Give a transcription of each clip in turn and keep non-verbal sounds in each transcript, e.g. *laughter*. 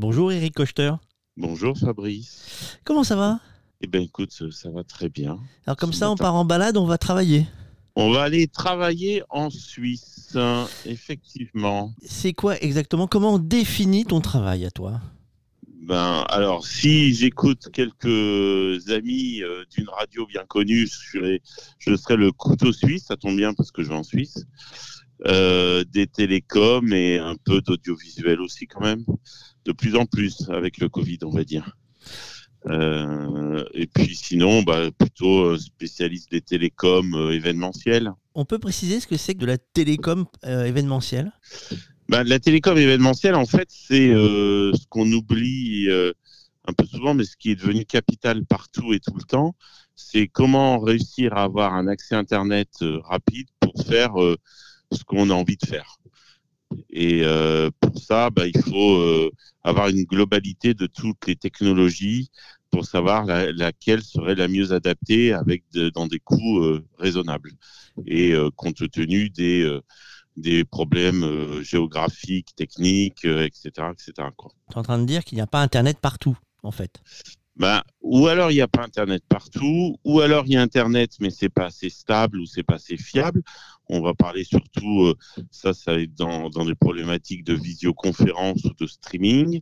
Bonjour Eric Kochter. Bonjour Fabrice. Comment ça va? Eh bien écoute, ça va très bien. Alors comme ça, on part en balade, on va travailler. On va aller travailler en Suisse, effectivement. C'est quoi exactement? Comment on définit ton travail à toi? Ben, alors, si j'écoute quelques amis euh, d'une radio bien connue, je serai, je serai le couteau suisse, ça tombe bien parce que je vais en Suisse. Euh, des télécoms et un peu d'audiovisuel aussi quand même, de plus en plus avec le Covid, on va dire. Euh, et puis sinon, bah, plutôt euh, spécialiste des télécoms euh, événementiels. On peut préciser ce que c'est que de la télécom événementielle? Bah, La télécom événementielle, en fait, c'est ce qu'on oublie un peu souvent, mais ce qui est devenu capital partout et tout le temps, c'est comment réussir à avoir un accès Internet rapide pour faire ce qu'on a envie de faire. Et pour ça, bah, il faut avoir une globalité de toutes les technologies pour savoir laquelle serait la mieux adaptée avec dans des coûts euh, raisonnables et euh, compte tenu des euh, des problèmes géographiques, techniques, etc., etc. Tu es en train de dire qu'il n'y a pas Internet partout, en fait. Ben, ou alors il n'y a pas Internet partout, ou alors il y a Internet mais c'est pas assez stable ou c'est pas assez fiable. On va parler surtout, ça, ça va être dans, dans des problématiques de visioconférence ou de streaming.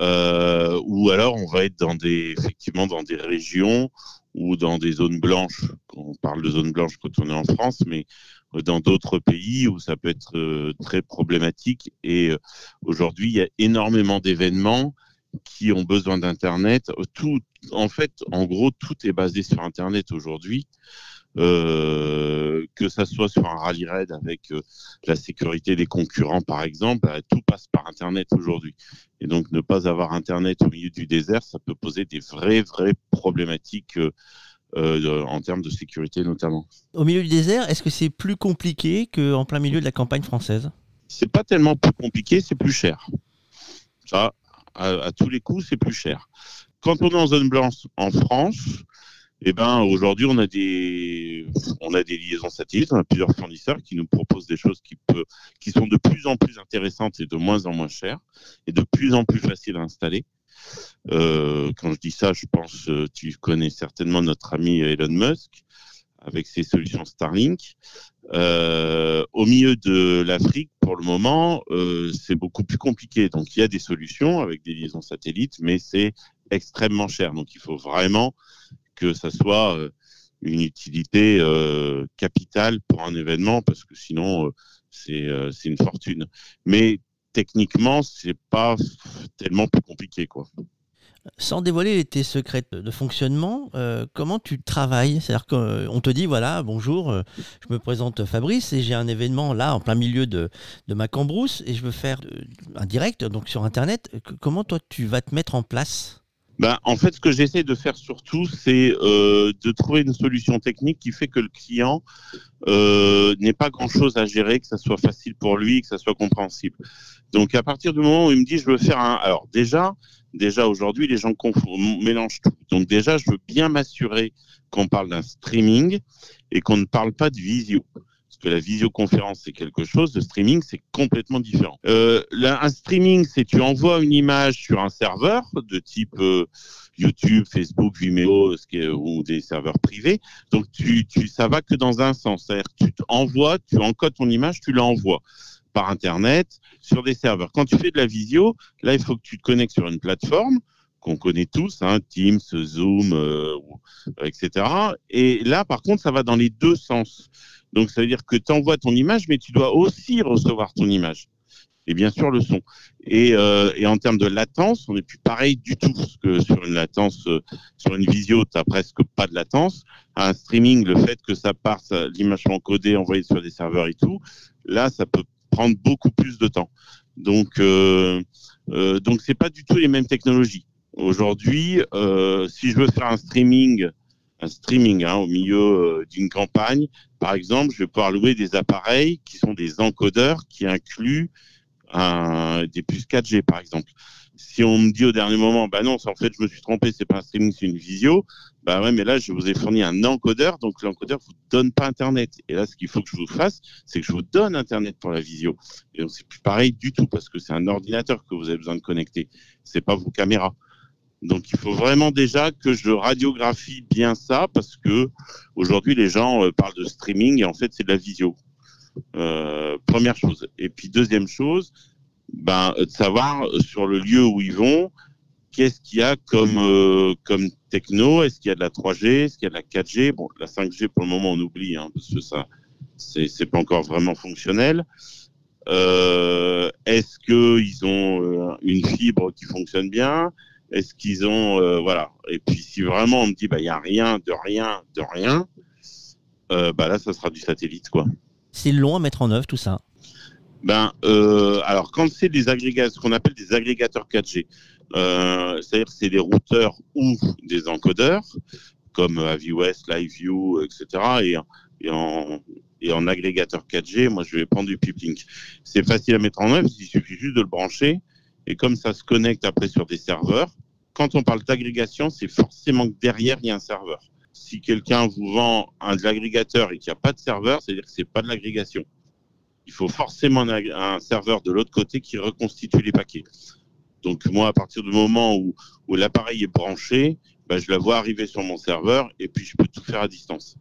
Euh, ou alors on va être dans des, effectivement dans des régions ou dans des zones blanches. On parle de zones blanches quand on est en France, mais dans d'autres pays où ça peut être euh, très problématique. Et aujourd'hui, il y a énormément d'événements qui ont besoin d'Internet. Tout, en fait, en gros, tout est basé sur Internet aujourd'hui. Euh, que ça soit sur un rallye raid avec euh, la sécurité des concurrents, par exemple, bah, tout passe par Internet aujourd'hui. Et donc, ne pas avoir Internet au milieu du désert, ça peut poser des vraies, vraies problématiques. Euh, en termes de sécurité notamment. Au milieu du désert, est-ce que c'est plus compliqué qu'en plein milieu de la campagne française? C'est pas tellement plus compliqué, c'est plus cher. Ça, à, tous les coups, c'est plus cher. Quand on est en zone blanche en France, eh ben, aujourd'hui, on a des, on a des liaisons satellites, on a plusieurs fournisseurs qui nous proposent des choses qui, peut, qui sont de plus en plus intéressantes et de moins en moins chères et de plus en plus faciles à installer. Euh, quand je dis ça, je pense, euh, tu connais certainement notre ami Elon Musk avec ses solutions Starlink. Euh, au milieu de l'Afrique, pour le moment, euh, c'est beaucoup plus compliqué. Donc, il y a des solutions avec des liaisons satellites, mais c'est extrêmement cher. Donc, il faut vraiment que ça soit euh, une utilité capitale pour un événement, parce que sinon, c'est une fortune. Mais techniquement, c'est pas tellement plus compliqué, quoi. Sans dévoiler tes secrets de fonctionnement, comment tu travailles? C'est-à-dire qu'on te dit, voilà, bonjour, je me présente Fabrice et j'ai un événement là en plein milieu de, de ma cambrousse et je veux faire un direct donc sur Internet. Comment toi tu vas te mettre en place? Ben, en fait, ce que j'essaie de faire surtout, c'est euh, de trouver une solution technique qui fait que le client euh, n'ait pas grand-chose à gérer, que ça soit facile pour lui, que ça soit compréhensible. Donc, à partir du moment où il me dit, je veux faire un... Alors, déjà, déjà aujourd'hui, les gens mélangent tout. Donc, déjà, je veux bien m'assurer qu'on parle d'un streaming et qu'on ne parle pas de visio que la visioconférence, c'est quelque chose, le streaming, c'est complètement différent. Euh, un streaming, c'est tu envoies une image sur un serveur de type euh, YouTube, Facebook, Vimeo ou des serveurs privés. Donc, tu, tu, ça va que dans un sens. C'est-à-dire tu envoies, tu encodes ton image, tu l'envoies par Internet sur des serveurs. Quand tu fais de la visio, là, il faut que tu te connectes sur une plateforme qu'on connaît tous, hein, Teams, Zoom, euh, etc. Et là, par contre, ça va dans les deux sens. Donc, ça veut dire que tu envoies ton image, mais tu dois aussi recevoir ton image. Et bien sûr, le son. Et, euh, et en termes de latence, on n'est plus pareil du tout. Parce que sur une latence, euh, sur une visio, tu n'as presque pas de latence. Un streaming, le fait que ça parte, l'image soit encodée, envoyée sur des serveurs et tout, là, ça peut prendre beaucoup plus de temps. Donc, euh, euh, donc c'est pas du tout les mêmes technologies. Aujourd'hui, euh, si je veux faire un streaming un streaming hein, au milieu euh, d'une campagne. Par exemple, je vais pouvoir louer des appareils qui sont des encodeurs qui incluent des puces 4G, par exemple. Si on me dit au dernier moment, bah non, en fait, je me suis trompé, c'est pas un streaming, c'est une visio, bah ouais, mais là, je vous ai fourni un encodeur, donc l'encodeur vous donne pas Internet. Et là, ce qu'il faut que je vous fasse, c'est que je vous donne Internet pour la visio. Et donc, c'est plus pareil du tout, parce que c'est un ordinateur que vous avez besoin de connecter. C'est pas vos caméras. Donc, il faut vraiment déjà que je radiographie bien ça, parce que aujourd'hui, les gens euh, parlent de streaming, et en fait, c'est de la visio. Euh, première chose. Et puis, deuxième chose, ben, de savoir sur le lieu où ils vont, qu'est-ce qu'il y a comme, euh, comme techno? Est-ce qu'il y a de la 3G Est-ce qu'il y a de la 4G Bon, la 5G, pour le moment, on oublie, hein, parce que ça, c'est pas encore vraiment fonctionnel. Euh, Est-ce qu'ils ont euh, une fibre qui fonctionne bien? Est-ce qu'ils ont... Euh, voilà. Et puis, si vraiment on me dit, bah, il n'y a rien, de rien, de rien, euh, bah, là, ça sera du satellite, quoi. C'est long à mettre en œuvre, tout ça ben, euh, alors quand c'est des agrégateurs, ce qu'on appelle des agrégateurs 4G, euh, c'est-à-dire c'est des routeurs ou des encodeurs comme AviWest, LiveView, etc. Et, et, en, et en agrégateur 4G, moi je vais prendre du PipLink. C'est facile à mettre en œuvre, il suffit juste de le brancher. Et comme ça se connecte après sur des serveurs, quand on parle d'agrégation, c'est forcément que derrière il y a un serveur. Si quelqu'un vous vend un de l'agrégateur et qu'il n'y a pas de serveur, c'est-à-dire que c'est pas de l'agrégation il faut forcément un, serveur de l'autre côté qui reconstitue les paquets. Donc moi, à partir du moment où, l'appareil est branché, ben, je la vois arriver sur mon serveur et puis je peux tout faire à distance.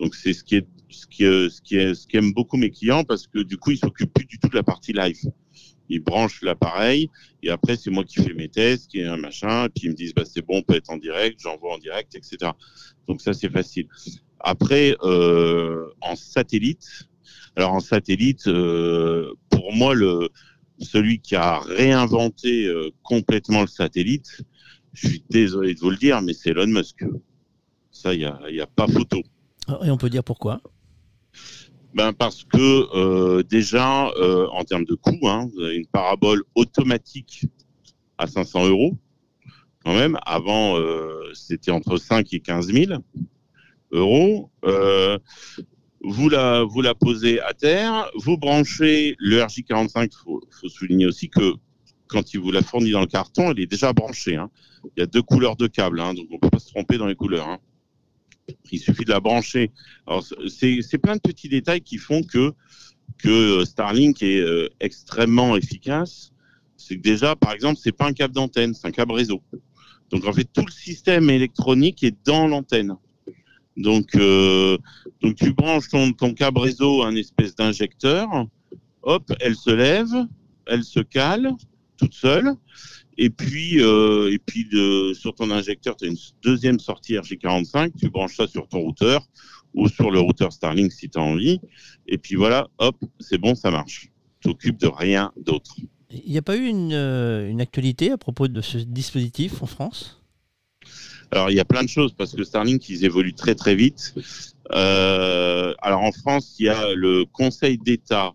Donc c'est ce qui est ce qui, ce est ce qui aime beaucoup mes clients parce que du coup ils s'occupent plus du tout de la partie live. Ils branchent l'appareil et après c'est moi qui fais mes tests, est un machin, et puis ils me disent bah c'est bon, on peut être en direct, j'envoie en direct, etc. Donc ça c'est facile. Après euh, en satellite, alors en satellite, euh, pour moi, le, celui qui a réinventé euh, complètement le satellite, je suis désolé de vous le dire, mais c'est Elon Musk. Ça, il n'y a, y a pas photo. Et on peut dire pourquoi? Ben parce que euh, déjà, euh, en termes de coût, hein, vous avez une parabole automatique à 500 euros. Quand même, avant, euh, c'était entre 5 et 15 000 euros. Euh, vous la, vous la posez à terre, vous branchez le RJ45. Il faut, faut, souligner aussi que quand il vous la fournit dans le carton, elle est déjà branchée. Hein. Il y a deux couleurs de câble, hein, donc on ne peut pas se tromper dans les couleurs. Hein. Il suffit de la brancher. C'est plein de petits détails qui font que, que Starlink est euh, extrêmement efficace. C'est que déjà, par exemple, c'est pas un câble d'antenne, c'est un câble réseau. Donc en fait, tout le système électronique est dans l'antenne. Donc, euh, donc tu branches ton, ton câble réseau à un espèce d'injecteur, hop, elle se lève, elle se cale toute seule, et puis, euh, et puis de, sur ton injecteur, tu as une deuxième sortie RG45, tu branches ça sur ton routeur ou sur le routeur Starlink si tu as envie, et puis voilà, hop, c'est bon, ça marche. Tu t'occupes de rien d'autre. Il n'y a pas eu une, euh, une actualité à propos de ce dispositif en France? Alors, il y a plein de choses parce que Starlink, ils évoluent très très vite. Euh, alors, en France, il y a le Conseil d'État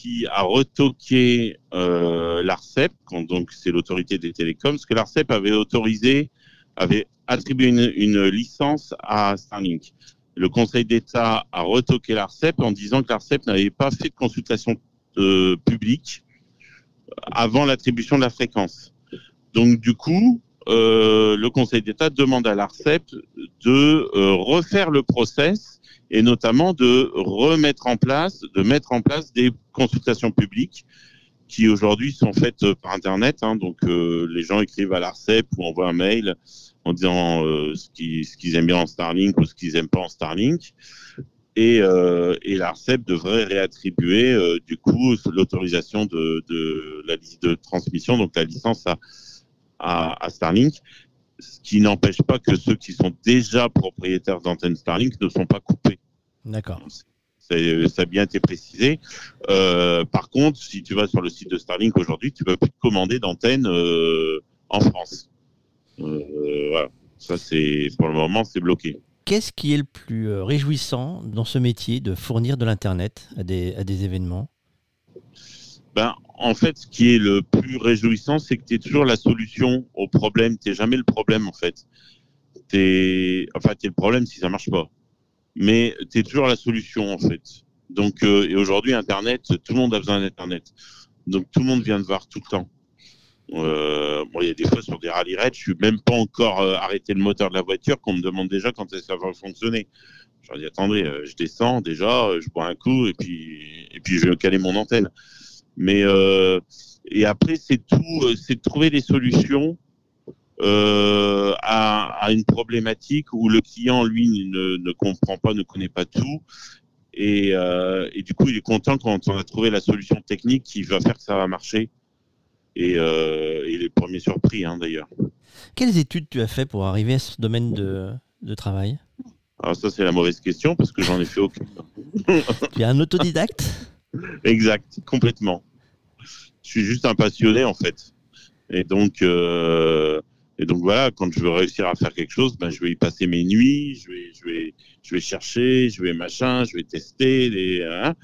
qui a retoqué euh, l'ARCEP, donc c'est l'autorité des télécoms, parce que l'ARCEP avait autorisé, avait attribué une, licence à Starlink. Le Conseil d'État a retoqué l'ARCEP en disant que l'ARCEP n'avait pas fait de consultation euh, publique avant l'attribution de la fréquence. Donc du coup, euh, le Conseil d'État demande à l'ARCEP de refaire le process et notamment de remettre en place, de mettre en place des consultations publiques qui aujourd'hui sont faites par Internet. Hein, donc euh, les gens écrivent à l'ARCEP ou envoient un mail en disant euh, ce qu'ils qu aiment bien en Starlink ou ce qu'ils aiment pas en Starlink. Et, euh, l'ARCEP devrait réattribuer du coup l'autorisation de, la liste de transmission, donc la licence à Starlink, ce qui n'empêche pas que ceux qui sont déjà propriétaires d'antennes Starlink ne sont pas coupés. D'accord. Ça a bien été précisé. Euh, par contre, si tu vas sur le site de Starlink aujourd'hui, tu peux plus commander d'antennes euh, en France. Euh, voilà. Ça, c'est pour le moment, c'est bloqué. Qu'est-ce qui est le plus réjouissant dans ce métier de fournir de l'internet à des, à des événements? Ben, en fait, ce qui est le réjouissant, c'est que tu es toujours la solution au problème. Tu jamais le problème, en fait. Enfin, tu es le problème si ça marche pas. Mais tu es toujours la solution, en fait. Donc, euh, et aujourd'hui, Internet, tout le monde a besoin d'Internet. Donc, tout le monde vient de voir tout le temps. Euh, bon, il y a des fois sur des rallye raids, je suis même pas encore euh, arrêté le moteur de la voiture qu'on me demande déjà quand ça va fonctionner. Je dis attendez, je descends déjà, je bois un coup et puis et puis je vais caler mon antenne. Mais et après c'est tout, euh, c'est de trouver des solutions euh, à, à une problématique où le client lui ne, ne comprend pas, ne connaît pas tout. Et, euh, et du coup, il est content quand on a trouvé la solution technique qui va faire que ça va marcher. Et, euh, il est le premier surpris, hein, d'ailleurs. Quelles études tu as fait pour arriver à ce domaine de, de travail? Alors ça, c'est la mauvaise question parce que j'en ai fait aucune. *laughs* Tu es un autodidacte? Exact, complètement. Je suis juste un passionné, en fait. Et donc, euh, et donc voilà, quand je veux réussir à faire quelque chose, ben, je vais y passer mes nuits, je vais, je vais, je vais chercher, je vais machin, je vais tester. Hein.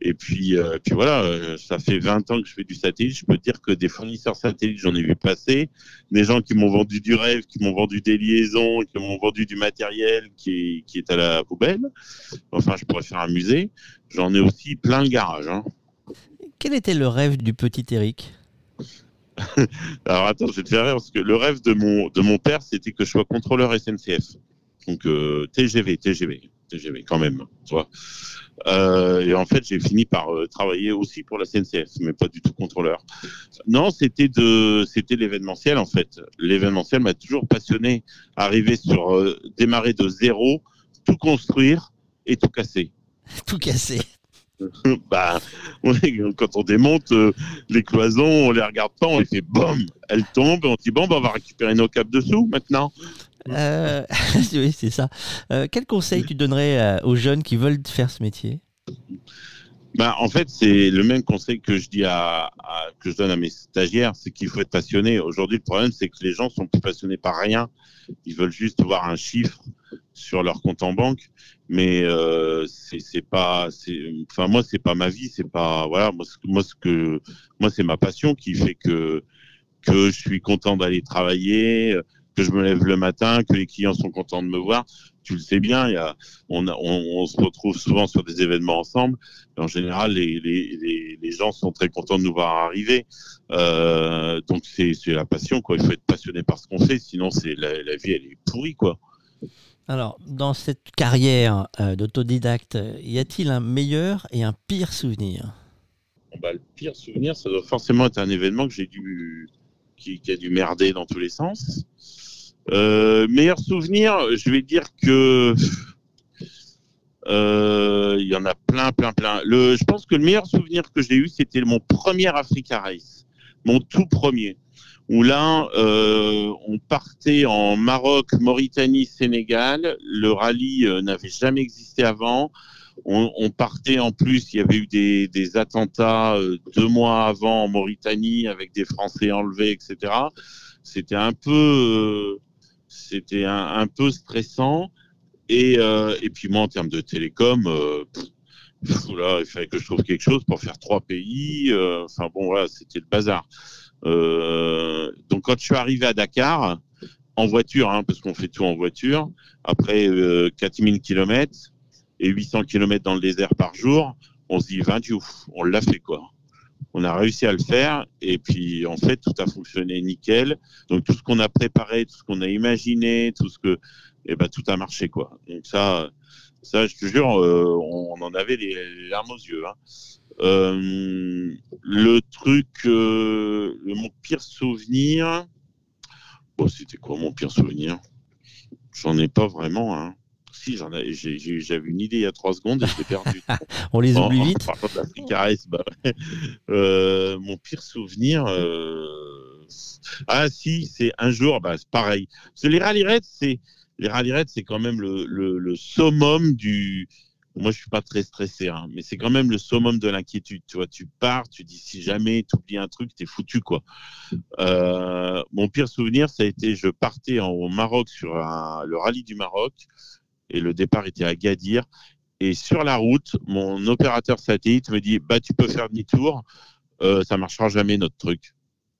Et puis, euh, puis voilà, euh, ça fait 20 ans que je fais du satellite. Je peux dire que des fournisseurs satellites, j'en ai vu passer. Des gens qui m'ont vendu du rêve, qui m'ont vendu des liaisons, qui m'ont vendu du matériel qui, qui est à la poubelle. Enfin, je pourrais faire un musée. J'en ai aussi plein le garage. Hein. Quel était le rêve du petit Eric? *laughs* Alors attends, je vais te faire rire parce que le rêve de mon, de mon père, c'était que je sois contrôleur SNCF. Donc euh, TGV, TGV, TGV quand même, tu vois. Euh, et en fait, j'ai fini par euh, travailler aussi pour la SNCF, mais pas du tout contrôleur. Non, c'était de, c'était l'événementiel en fait. L'événementiel m'a toujours passionné. Arriver sur, démarrer de zéro, tout construire et tout casser. *laughs* Tout cassé. *laughs* bah, quand on démonte euh, les cloisons, on les regarde pas, on les fait boum, elles tombent, on dit bon, bah, on va récupérer nos câbles dessous maintenant. Euh, *laughs* oui, c'est ça. Euh, quel conseil tu donnerais aux jeunes qui veulent faire ce métier? Bah, en fait, c'est le même conseil que je dis à, à- que je donne à mes stagiaires, c'est qu'il faut être passionné. Aujourd'hui, le problème, c'est que les gens sont plus passionnés par rien. Ils veulent juste voir un chiffre sur leur compte en banque, mais euh, c'est pas, enfin moi, c'est pas ma vie, c'est pas, voilà, moi, moi, ce que, moi, c'est ma passion qui fait que que je suis content d'aller travailler, que je me lève le matin, que les clients sont contents de me voir. Tu le sais bien, y a, on, a- on, on se retrouve souvent sur des événements ensemble. Et en général, les, les, les, les gens sont très contents de nous voir arriver. Euh, donc c'est la passion, quoi. Il faut être passionné par ce qu'on fait, sinon c'est la, la vie, elle est pourrie, quoi. Alors, dans cette carrière euh, d'autodidacte, y a-t-il un meilleur et un pire souvenir? Bah, le pire souvenir, ça doit forcément être un événement que j'ai dû, qui, qui a dû merder dans tous les sens. Euh, meilleur souvenir, je vais dire que euh, il y en a plein, plein, plein. Le, je pense que le meilleur souvenir que j'ai eu, c'était mon premier Africa Race, mon tout premier, où là, euh, on partait en Maroc, Mauritanie, Sénégal. Le rallye euh, n'avait jamais existé avant. On, on partait en plus, il y avait eu des, des attentats euh, deux mois avant en Mauritanie avec des Français enlevés, etc. C'était un peu, c'était un, peu stressant. Et, euh, et puis moi, en termes de télécom, euh, là, il fallait que je trouve quelque chose pour faire trois pays. euh, Enfin bon, voilà, c'était le bazar. Donc quand je suis arrivé à Dakar, en voiture, hein, parce qu'on fait tout en voiture, après euh, 4000 km et 800 km dans le désert par jour, on se dit, 20 ouf, on l'a fait quoi. On a réussi à le faire et puis en fait tout a fonctionné nickel. Donc tout ce qu'on a préparé, tout ce qu'on a imaginé, tout ce que, eh ben tout a marché quoi. Donc ça, ça je te jure, euh, on, en avait les, larmes aux yeux. Hein. Euh, le truc, euh, mon pire souvenir, bon c'était quoi mon pire souvenir? J'en ai pas vraiment. Hein. Si j'en ai, j'ai- j'ai- j'avais une idée il y a trois secondes et je l'ai perdue. *laughs* On les En- oublie en vite l'Africa Race, bah ouais. *laughs* Euh, mon pire souvenir. euh, Ah si, c'est un jour, bah, c'est pareil. C'est les rallye c'est les rallye c'est quand même le, le, le summum du. Moi, je suis pas très stressé, hein, mais c'est quand même le summum de l'inquiétude. Tu vois, tu pars, tu dis si jamais tu oublies un truc, t'es foutu quoi. Euh, mon pire souvenir, ça a été, je partais en- au Maroc sur un- le rallye du Maroc et le départ était à Gadir. Et sur la route, mon opérateur satellite me dit bah tu peux faire demi-tour, euh, ça marchera jamais notre truc.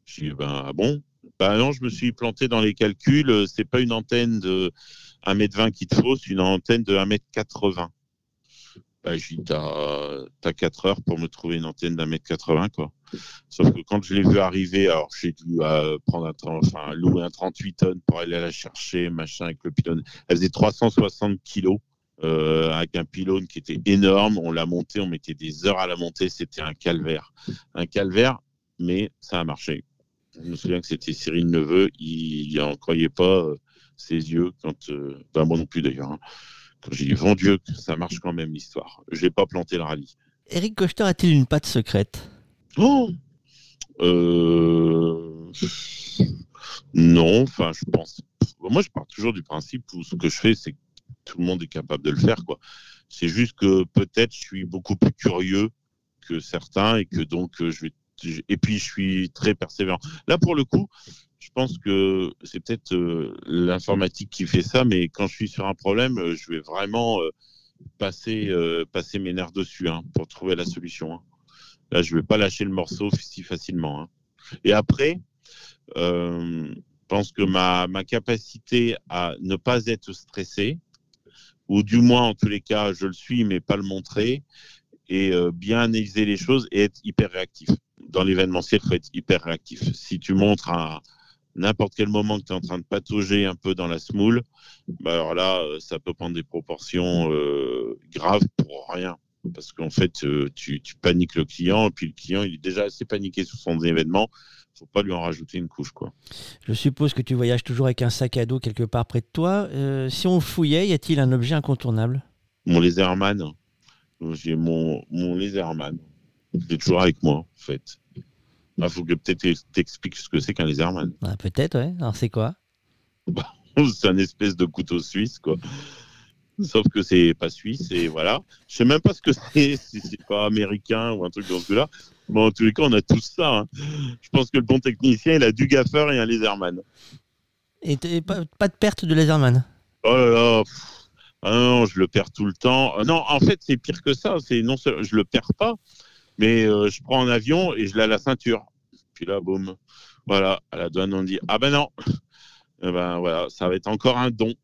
Je dis ben ah bon? Bah non, je me suis planté dans les calculs. euh, C'est pas une antenne de 1m20 qu'il te faut, c'est une antenne de 1m80. Bah, je dis t'as as 4 heures pour me trouver une antenne d'un mètre 80 quoi. Sauf que quand je l'ai vu arriver, alors j'ai dû euh, prendre un louer un 38 tonnes pour aller la chercher, machin avec le pylône. Elle faisait 360 kilos. Euh, avec un pylône qui était énorme. On l'a monté, on mettait des heures à la monter. C'était un calvaire. Un calvaire, mais ça a marché. Je me souviens que c'était Cyril Neveu. Il n'en croyait pas euh, ses yeux quand. Ben, moi non plus d'ailleurs. Hein. Quand j'ai dit, bon Dieu, ça marche quand même l'histoire. Je n'ai pas planté le rallye. Eric Cochter a-t-il une patte secrète? Oh euh... Non, enfin, je pense. Moi, je pars toujours du principe où ce que je fais, c'est que tout le monde est capable de le faire, quoi. C'est juste que peut-être je suis beaucoup plus curieux que certains et que donc euh, je vais. Et puis, je suis très persévérant. Là, pour le coup, je pense que c'est peut-être euh, l'informatique qui fait ça, mais quand je suis sur un problème, je vais vraiment passer, passer mes nerfs dessus hein, pour trouver la solution. Hein. Là, je ne vais pas lâcher le morceau si facilement. Hein. Et après, euh, je pense que ma, ma capacité à ne pas être stressé, ou du moins en tous les cas, je le suis, mais pas le montrer, et euh, bien analyser les choses et être hyper réactif. Dans l'événementiel, il faut être hyper réactif. Si tu montres à n'importe quel moment que tu es en train de patauger un peu dans la smoule, bah alors là, euh, ça peut prendre des proportions graves pour rien parce qu'en fait, euh, tu, paniques le client, et puis le client, il est déjà assez paniqué sur son événement. Il faut pas lui en rajouter une couche. quoi. Je suppose que tu voyages toujours avec un sac à dos quelque part près de toi. Euh, si on fouillait, y a-t-il un objet incontournable? Mon laserman. J'ai mon, mon laserman. Il est toujours avec moi, en fait. Il ah, faut que peut-être t'expliques ce que c'est qu'un laserman. Ah, peut-être, ouais. Alors, c'est quoi? *laughs* C'est un espèce de couteau suisse, quoi sauf que c'est pas suisse et voilà. Je sais même pas ce que c'est, *laughs* si c'est pas américain ou un truc dans ce là Bon, en tous les cas, on a tous ça. Hein. Je pense que le bon technicien, il a du gaffeur et un laserman. Et pas, pas, de perte de laserman? Oh là là, ah non, je le perds tout le temps. Ah non, en fait, c'est pire que ça. C'est non, je le perds pas, mais euh, je prends un avion et je l'ai à la ceinture. Puis là, boum, voilà, à la douane, on dit ah ben non, eh ben voilà, ça va être encore un don.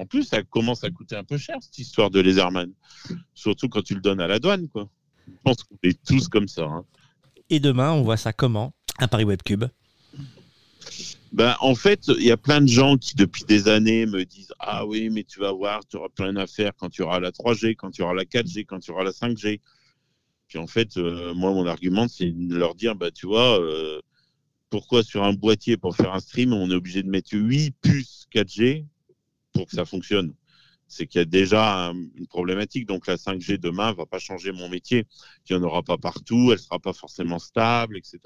En plus, ça commence à coûter un peu cher, cette histoire de Laserman. Surtout quand tu le donnes à la douane, quoi. Je pense qu'on est tous comme ça. Hein. Et demain, on voit ça comment Un Paris Webcube? Ben, en fait, il y a plein de gens qui, depuis des années, me disent Ah oui, mais tu vas voir, tu auras plein d'affaires quand tu auras la 3G, quand tu auras la 4G, quand tu auras la 5G. Puis en fait, euh, moi, mon argument, c'est de leur dire bah, Tu vois, euh, pourquoi sur un boîtier pour faire un stream, on est obligé de mettre 8 puces 4G pour que ça fonctionne. C'est qu'il y a déjà une problématique. Donc la 5G demain va pas changer mon métier. Il n'y en aura pas partout, elle sera pas forcément stable, etc.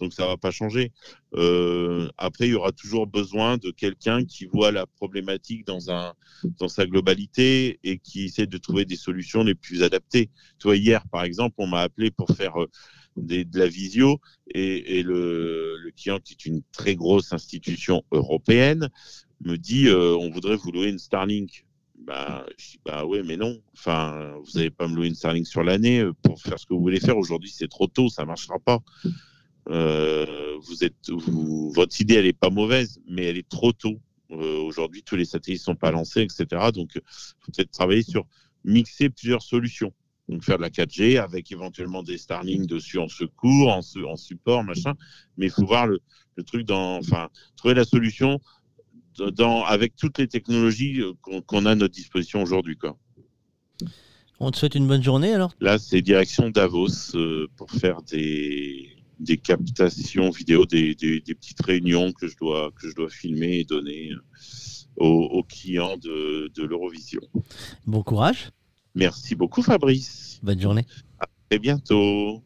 Donc ça va pas changer. Euh, après, il y aura toujours besoin de quelqu'un qui voit la problématique dans sa globalité et qui essaie de trouver des solutions les plus adaptées. Tu vois, hier, par exemple, on m'a appelé pour faire euh, de la visio et, le, client qui est une très grosse institution européenne me dit euh, on voudrait vous louer une Starlink. Bah, je dis bah ouais, mais non. Enfin, vous n'allez pas me louer une Starlink sur l'année euh, pour faire ce que vous voulez faire. Aujourd'hui, c'est trop tôt, ça marchera pas. Euh, vous êtes, votre idée, elle est pas mauvaise, mais elle est trop tôt. Aujourd'hui, tous les satellites sont pas lancés, etc. Donc, faut peut-être travailler sur mixer plusieurs solutions. Donc, faire de la 4G avec éventuellement des Starlink dessus en secours, en, en support, machin. Mais il faut voir le, le truc dans, enfin, trouver la solution dans, avec toutes les technologies euh, qu'on a à notre disposition aujourd'hui. On te souhaite une bonne journée alors Là, c'est direction Davos euh, pour faire des, des captations vidéo, des, des, petites réunions que je dois, que je dois filmer et donner euh, aux, clients de, de l'Eurovision. Bon courage. Merci beaucoup Fabrice. Bonne journée. À très bientôt.